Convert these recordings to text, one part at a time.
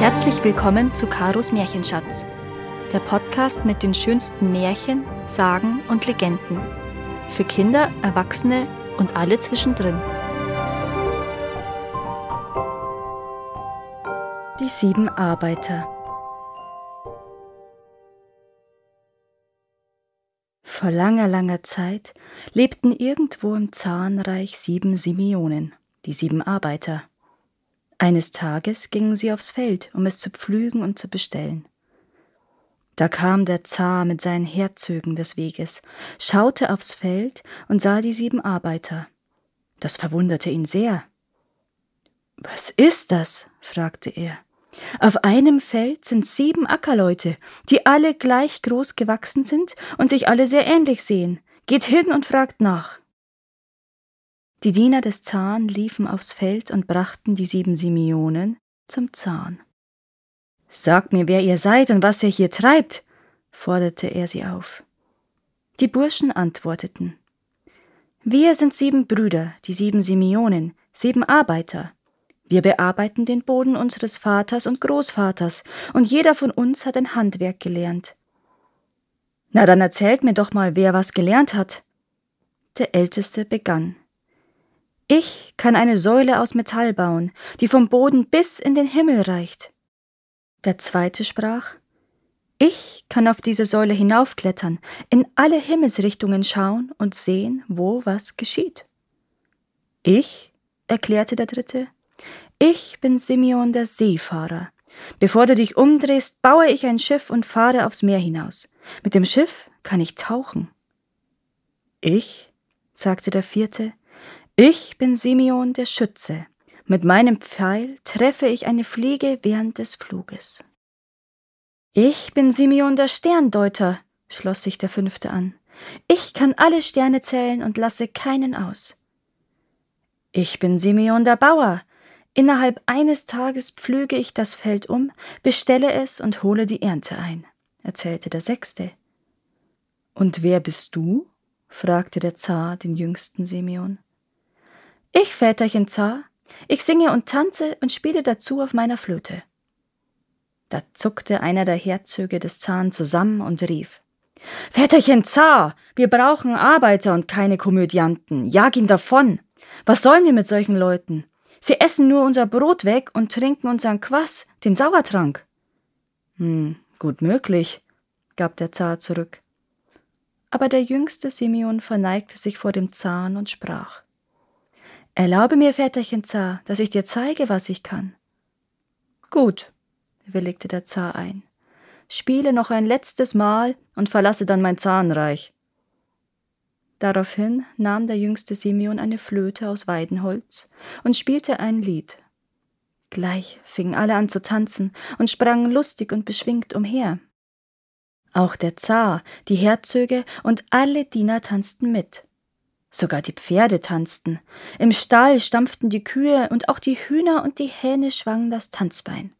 Herzlich willkommen zu Karos Märchenschatz, der Podcast mit den schönsten Märchen, Sagen und Legenden. Für Kinder, Erwachsene und alle zwischendrin. Die sieben Arbeiter. Vor langer, langer Zeit lebten irgendwo im Zahnreich sieben Simeonen, die sieben Arbeiter. Eines Tages gingen sie aufs Feld, um es zu pflügen und zu bestellen. Da kam der Zar mit seinen Herzögen des Weges, schaute aufs Feld und sah die sieben Arbeiter. Das verwunderte ihn sehr. Was ist das? fragte er. Auf einem Feld sind sieben Ackerleute, die alle gleich groß gewachsen sind und sich alle sehr ähnlich sehen. Geht hin und fragt nach. Die Diener des Zahn liefen aufs Feld und brachten die sieben Simeonen zum Zahn. Sagt mir, wer ihr seid und was ihr hier treibt, forderte er sie auf. Die Burschen antworteten Wir sind sieben Brüder, die sieben Simeonen, sieben Arbeiter. Wir bearbeiten den Boden unseres Vaters und Großvaters, und jeder von uns hat ein Handwerk gelernt. Na dann erzählt mir doch mal, wer was gelernt hat. Der Älteste begann. Ich kann eine Säule aus Metall bauen, die vom Boden bis in den Himmel reicht. Der zweite sprach Ich kann auf diese Säule hinaufklettern, in alle Himmelsrichtungen schauen und sehen, wo was geschieht. Ich, erklärte der dritte, ich bin Simeon der Seefahrer. Bevor du dich umdrehst, baue ich ein Schiff und fahre aufs Meer hinaus. Mit dem Schiff kann ich tauchen. Ich, sagte der vierte, ich bin Simeon der Schütze. Mit meinem Pfeil treffe ich eine Fliege während des Fluges. Ich bin Simeon der Sterndeuter, schloss sich der fünfte an. Ich kann alle Sterne zählen und lasse keinen aus. Ich bin Simeon der Bauer. Innerhalb eines Tages pflüge ich das Feld um, bestelle es und hole die Ernte ein, erzählte der Sechste. Und wer bist du? fragte der Zar den jüngsten Simeon. Ich, Väterchen Zar, ich singe und tanze und spiele dazu auf meiner Flöte. Da zuckte einer der Herzöge des Zahn zusammen und rief Väterchen Zar, wir brauchen Arbeiter und keine Komödianten. Jag ihn davon. Was sollen wir mit solchen Leuten? Sie essen nur unser Brot weg und trinken unseren Quass, den Sauertrank. Hm, gut möglich, gab der Zar zurück. Aber der jüngste Simeon verneigte sich vor dem Zahn und sprach Erlaube mir, Väterchen Zar, dass ich dir zeige, was ich kann. Gut, willigte der Zar ein. Spiele noch ein letztes Mal und verlasse dann mein Zahnreich. Daraufhin nahm der jüngste Simeon eine Flöte aus Weidenholz und spielte ein Lied. Gleich fingen alle an zu tanzen und sprangen lustig und beschwingt umher. Auch der Zar, die Herzöge und alle Diener tanzten mit. Sogar die Pferde tanzten. Im Stall stampften die Kühe und auch die Hühner und die Hähne schwangen das Tanzbein.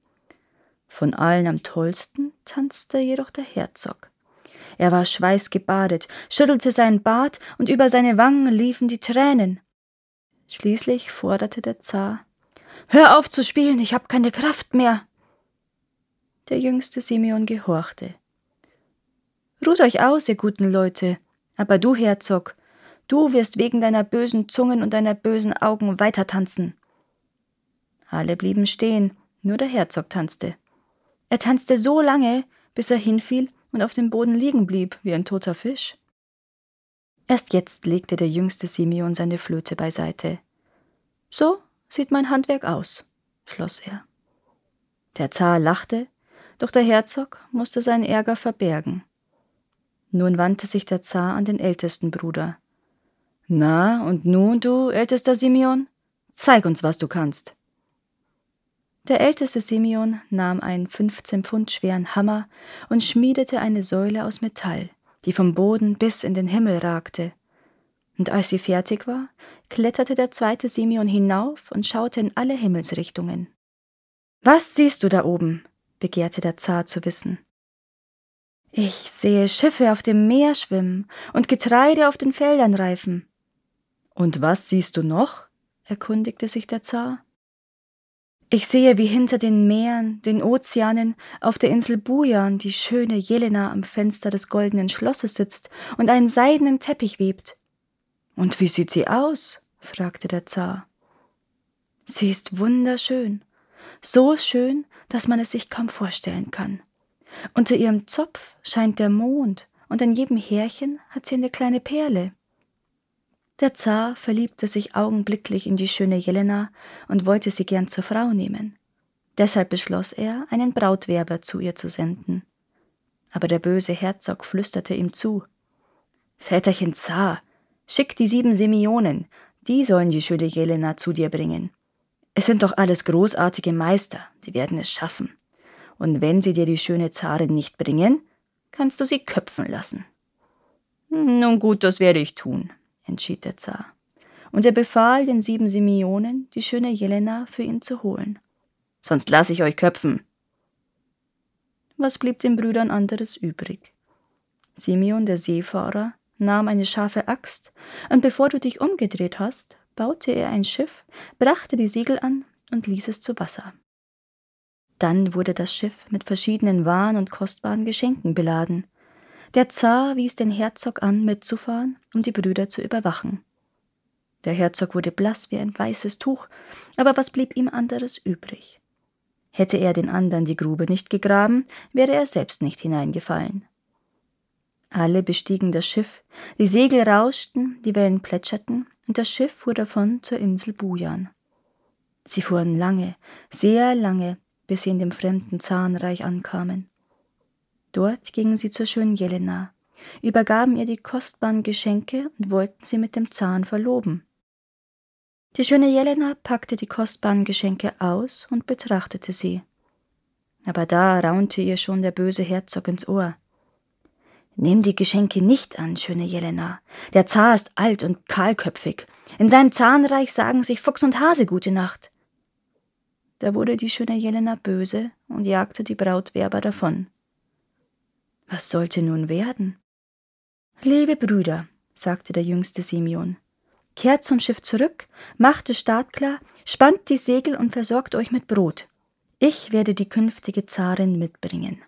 Von allen am tollsten tanzte jedoch der Herzog. Er war schweißgebadet, schüttelte seinen Bart und über seine Wangen liefen die Tränen. Schließlich forderte der Zar Hör auf zu spielen, ich hab keine Kraft mehr. Der jüngste Simeon gehorchte. Ruht euch aus, ihr guten Leute, aber du, Herzog, Du wirst wegen deiner bösen Zungen und deiner bösen Augen weiter tanzen. Alle blieben stehen, nur der Herzog tanzte. Er tanzte so lange, bis er hinfiel und auf dem Boden liegen blieb wie ein toter Fisch. Erst jetzt legte der jüngste Simeon seine Flöte beiseite. So sieht mein Handwerk aus, schloss er. Der Zar lachte, doch der Herzog musste seinen Ärger verbergen. Nun wandte sich der Zar an den ältesten Bruder. Na, und nun, du ältester Simeon? Zeig uns, was du kannst. Der älteste Simeon nahm einen 15 Pfund schweren Hammer und schmiedete eine Säule aus Metall, die vom Boden bis in den Himmel ragte. Und als sie fertig war, kletterte der zweite Simeon hinauf und schaute in alle Himmelsrichtungen. Was siehst du da oben? begehrte der Zar zu wissen. Ich sehe Schiffe auf dem Meer schwimmen und Getreide auf den Feldern reifen. Und was siehst du noch? erkundigte sich der Zar. Ich sehe, wie hinter den Meeren, den Ozeanen, auf der Insel Bujan die schöne Jelena am Fenster des goldenen Schlosses sitzt und einen seidenen Teppich webt. Und wie sieht sie aus? fragte der Zar. Sie ist wunderschön, so schön, dass man es sich kaum vorstellen kann. Unter ihrem Zopf scheint der Mond, und an jedem Härchen hat sie eine kleine Perle. Der Zar verliebte sich augenblicklich in die schöne Jelena und wollte sie gern zur Frau nehmen. Deshalb beschloss er, einen Brautwerber zu ihr zu senden. Aber der böse Herzog flüsterte ihm zu Väterchen Zar, schick die sieben Semionen, die sollen die schöne Jelena zu dir bringen. Es sind doch alles großartige Meister, die werden es schaffen. Und wenn sie dir die schöne Zarin nicht bringen, kannst du sie köpfen lassen. Nun gut, das werde ich tun, entschied der Zar, und er befahl den sieben Simeonen, die schöne Jelena für ihn zu holen. Sonst lasse ich euch köpfen. Was blieb den Brüdern anderes übrig? Simeon, der Seefahrer, nahm eine scharfe Axt, und bevor du dich umgedreht hast, baute er ein Schiff, brachte die Segel an und ließ es zu Wasser. Dann wurde das Schiff mit verschiedenen Waren und kostbaren Geschenken beladen, der Zar wies den Herzog an, mitzufahren, um die Brüder zu überwachen. Der Herzog wurde blass wie ein weißes Tuch, aber was blieb ihm anderes übrig? Hätte er den anderen die Grube nicht gegraben, wäre er selbst nicht hineingefallen. Alle bestiegen das Schiff, die Segel rauschten, die Wellen plätscherten, und das Schiff fuhr davon zur Insel Bujan. Sie fuhren lange, sehr lange, bis sie in dem fremden Zahnreich ankamen. Dort gingen sie zur schönen Jelena, übergaben ihr die kostbaren Geschenke und wollten sie mit dem Zahn verloben. Die schöne Jelena packte die kostbaren Geschenke aus und betrachtete sie. Aber da raunte ihr schon der böse Herzog ins Ohr. Nimm die Geschenke nicht an, schöne Jelena. Der Zar ist alt und kahlköpfig. In seinem Zahnreich sagen sich Fuchs und Hase gute Nacht. Da wurde die schöne Jelena böse und jagte die Brautwerber davon. Was sollte nun werden? Liebe Brüder, sagte der jüngste Simeon, kehrt zum Schiff zurück, macht es startklar, spannt die Segel und versorgt euch mit Brot. Ich werde die künftige Zarin mitbringen.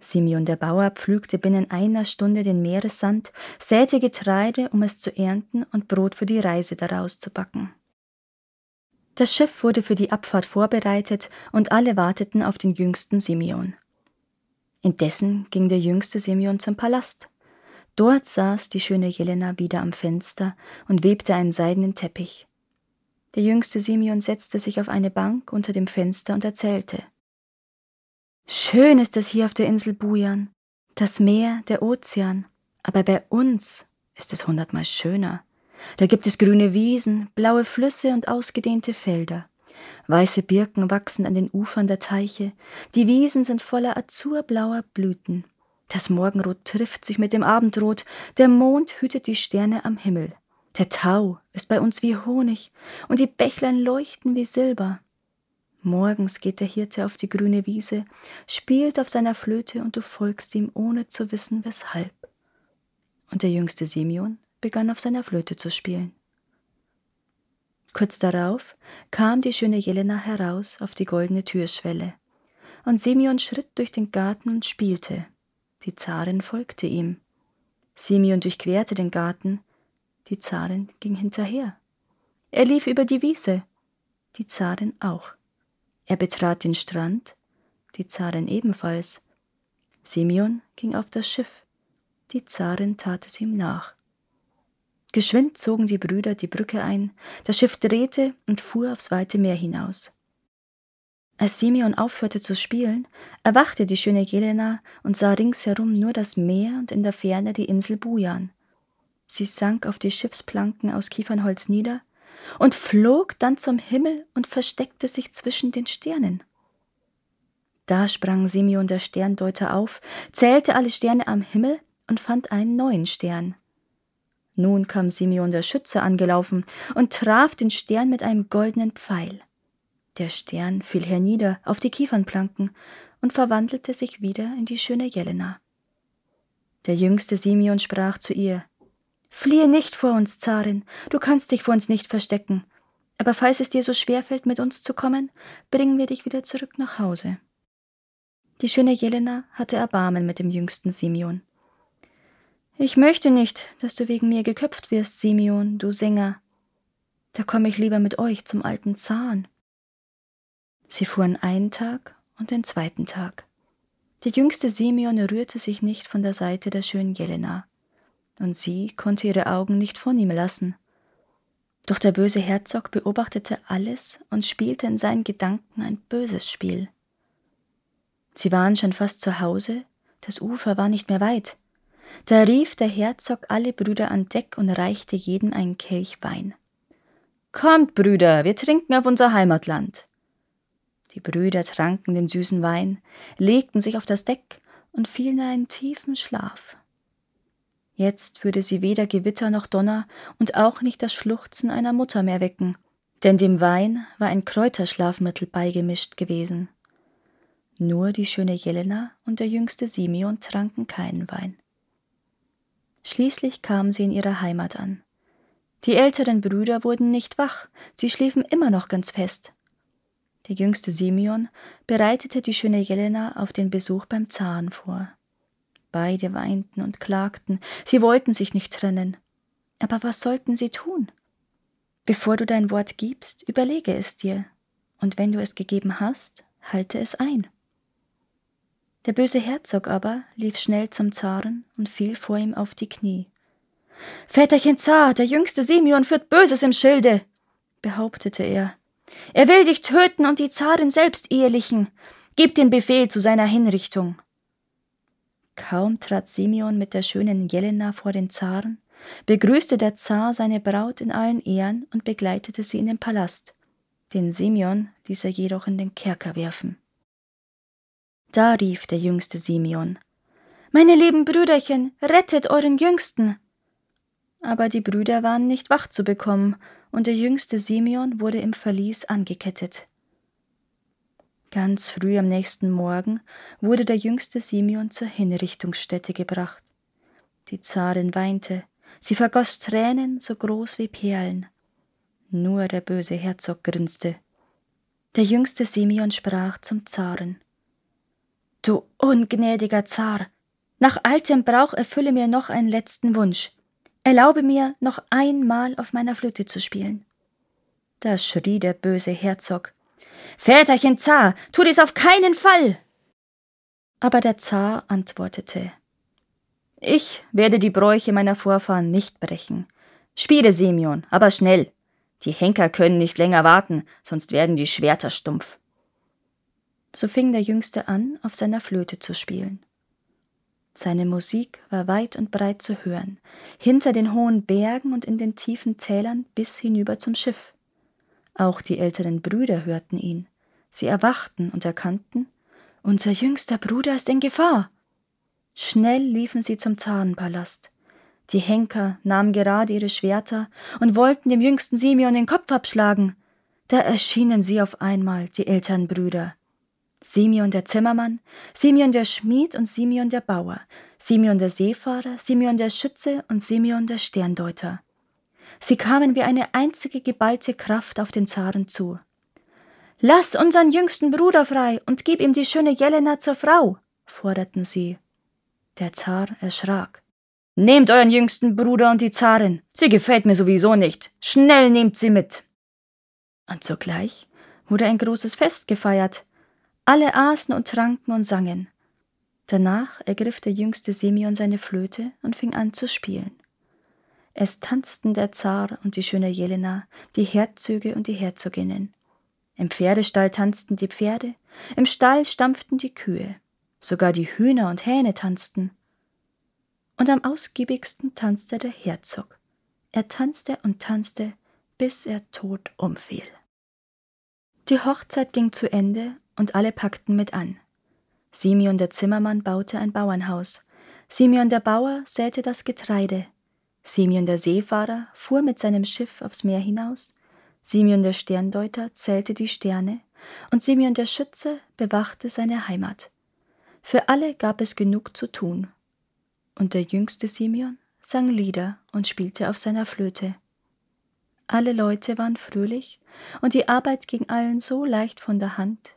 Simeon der Bauer pflügte binnen einer Stunde den Meeressand, säte Getreide, um es zu ernten und Brot für die Reise daraus zu backen. Das Schiff wurde für die Abfahrt vorbereitet und alle warteten auf den jüngsten Simeon. Indessen ging der jüngste Simeon zum Palast. Dort saß die schöne Jelena wieder am Fenster und webte einen seidenen Teppich. Der jüngste Simeon setzte sich auf eine Bank unter dem Fenster und erzählte. Schön ist es hier auf der Insel Bujan, das Meer, der Ozean, aber bei uns ist es hundertmal schöner. Da gibt es grüne Wiesen, blaue Flüsse und ausgedehnte Felder. Weiße Birken wachsen an den Ufern der Teiche, die Wiesen sind voller azurblauer Blüten. Das Morgenrot trifft sich mit dem Abendrot, der Mond hütet die Sterne am Himmel. Der Tau ist bei uns wie Honig, und die Bächlein leuchten wie Silber. Morgens geht der Hirte auf die grüne Wiese, spielt auf seiner Flöte, und du folgst ihm, ohne zu wissen, weshalb. Und der jüngste Simeon begann auf seiner Flöte zu spielen. Kurz darauf kam die schöne Jelena heraus auf die goldene Türschwelle, und Simeon schritt durch den Garten und spielte. Die Zarin folgte ihm. Simeon durchquerte den Garten, die Zarin ging hinterher. Er lief über die Wiese, die Zarin auch. Er betrat den Strand, die Zarin ebenfalls. Simeon ging auf das Schiff, die Zarin tat es ihm nach. Geschwind zogen die Brüder die Brücke ein, das Schiff drehte und fuhr aufs weite Meer hinaus. Als Simeon aufhörte zu spielen, erwachte die schöne Jelena und sah ringsherum nur das Meer und in der Ferne die Insel Bujan. Sie sank auf die Schiffsplanken aus Kiefernholz nieder und flog dann zum Himmel und versteckte sich zwischen den Sternen. Da sprang Simeon der Sterndeuter auf, zählte alle Sterne am Himmel und fand einen neuen Stern. Nun kam Simeon der Schütze angelaufen und traf den Stern mit einem goldenen Pfeil. Der Stern fiel hernieder auf die Kiefernplanken und verwandelte sich wieder in die schöne Jelena. Der jüngste Simeon sprach zu ihr Fliehe nicht vor uns, Zarin, du kannst dich vor uns nicht verstecken. Aber falls es dir so schwer fällt, mit uns zu kommen, bringen wir dich wieder zurück nach Hause. Die schöne Jelena hatte Erbarmen mit dem jüngsten Simeon. Ich möchte nicht, dass du wegen mir geköpft wirst, Simeon, du Sänger. Da komme ich lieber mit euch zum alten Zahn. Sie fuhren einen Tag und den zweiten Tag. Der jüngste Simeon rührte sich nicht von der Seite der schönen Jelena, und sie konnte ihre Augen nicht von ihm lassen. Doch der böse Herzog beobachtete alles und spielte in seinen Gedanken ein böses Spiel. Sie waren schon fast zu Hause, das Ufer war nicht mehr weit. Da rief der Herzog alle Brüder an Deck und reichte jedem einen Kelch Wein. Kommt, Brüder, wir trinken auf unser Heimatland. Die Brüder tranken den süßen Wein, legten sich auf das Deck und fielen in einen tiefen Schlaf. Jetzt würde sie weder Gewitter noch Donner und auch nicht das Schluchzen einer Mutter mehr wecken, denn dem Wein war ein Kräuterschlafmittel beigemischt gewesen. Nur die schöne Jelena und der jüngste Simeon tranken keinen Wein. Schließlich kamen sie in ihrer Heimat an. Die älteren Brüder wurden nicht wach, sie schliefen immer noch ganz fest. Der jüngste Simeon bereitete die schöne Jelena auf den Besuch beim Zahn vor. Beide weinten und klagten, sie wollten sich nicht trennen. Aber was sollten sie tun? Bevor du dein Wort gibst, überlege es dir, und wenn du es gegeben hast, halte es ein. Der böse Herzog aber lief schnell zum Zaren und fiel vor ihm auf die Knie. Väterchen Zar, der jüngste Simeon führt Böses im Schilde, behauptete er. Er will dich töten und die Zarin selbst ehelichen. Gib den Befehl zu seiner Hinrichtung. Kaum trat Simeon mit der schönen Jelena vor den Zaren, begrüßte der Zar seine Braut in allen Ehren und begleitete sie in den Palast. Den Simeon ließ er jedoch in den Kerker werfen. Da rief der jüngste Simeon Meine lieben Brüderchen, rettet euren Jüngsten. Aber die Brüder waren nicht wach zu bekommen, und der jüngste Simeon wurde im Verlies angekettet. Ganz früh am nächsten Morgen wurde der jüngste Simeon zur Hinrichtungsstätte gebracht. Die Zarin weinte, sie vergoß Tränen so groß wie Perlen. Nur der böse Herzog grinste. Der jüngste Simeon sprach zum Zaren. Du ungnädiger Zar, nach altem Brauch erfülle mir noch einen letzten Wunsch. Erlaube mir, noch einmal auf meiner Flöte zu spielen. Da schrie der böse Herzog. Väterchen Zar, tu dies auf keinen Fall! Aber der Zar antwortete Ich werde die Bräuche meiner Vorfahren nicht brechen. Spiele, Simeon, aber schnell. Die Henker können nicht länger warten, sonst werden die Schwerter stumpf. So fing der Jüngste an, auf seiner Flöte zu spielen. Seine Musik war weit und breit zu hören, hinter den hohen Bergen und in den tiefen Tälern bis hinüber zum Schiff. Auch die älteren Brüder hörten ihn. Sie erwachten und erkannten, unser jüngster Bruder ist in Gefahr. Schnell liefen sie zum Tarnpalast. Die Henker nahmen gerade ihre Schwerter und wollten dem jüngsten Simeon den Kopf abschlagen. Da erschienen sie auf einmal, die älteren Brüder. Simeon der Zimmermann, Simeon der Schmied und Simeon der Bauer, Simeon der Seefahrer, Simeon der Schütze und Simeon der Sterndeuter. Sie kamen wie eine einzige geballte Kraft auf den Zaren zu. Lass unseren jüngsten Bruder frei und gib ihm die schöne Jelena zur Frau, forderten sie. Der Zar erschrak. Nehmt euren jüngsten Bruder und die Zarin. Sie gefällt mir sowieso nicht. Schnell nehmt sie mit. Und sogleich wurde ein großes Fest gefeiert. Alle aßen und tranken und sangen. Danach ergriff der jüngste Simeon seine Flöte und fing an zu spielen. Es tanzten der Zar und die schöne Jelena, die Herzöge und die Herzoginnen. Im Pferdestall tanzten die Pferde, im Stall stampften die Kühe, sogar die Hühner und Hähne tanzten. Und am ausgiebigsten tanzte der Herzog. Er tanzte und tanzte, bis er tot umfiel. Die Hochzeit ging zu Ende und alle packten mit an. Simeon der Zimmermann baute ein Bauernhaus, Simeon der Bauer säte das Getreide, Simeon der Seefahrer fuhr mit seinem Schiff aufs Meer hinaus, Simeon der Sterndeuter zählte die Sterne, und Simeon der Schütze bewachte seine Heimat. Für alle gab es genug zu tun. Und der jüngste Simeon sang Lieder und spielte auf seiner Flöte. Alle Leute waren fröhlich und die Arbeit ging allen so leicht von der Hand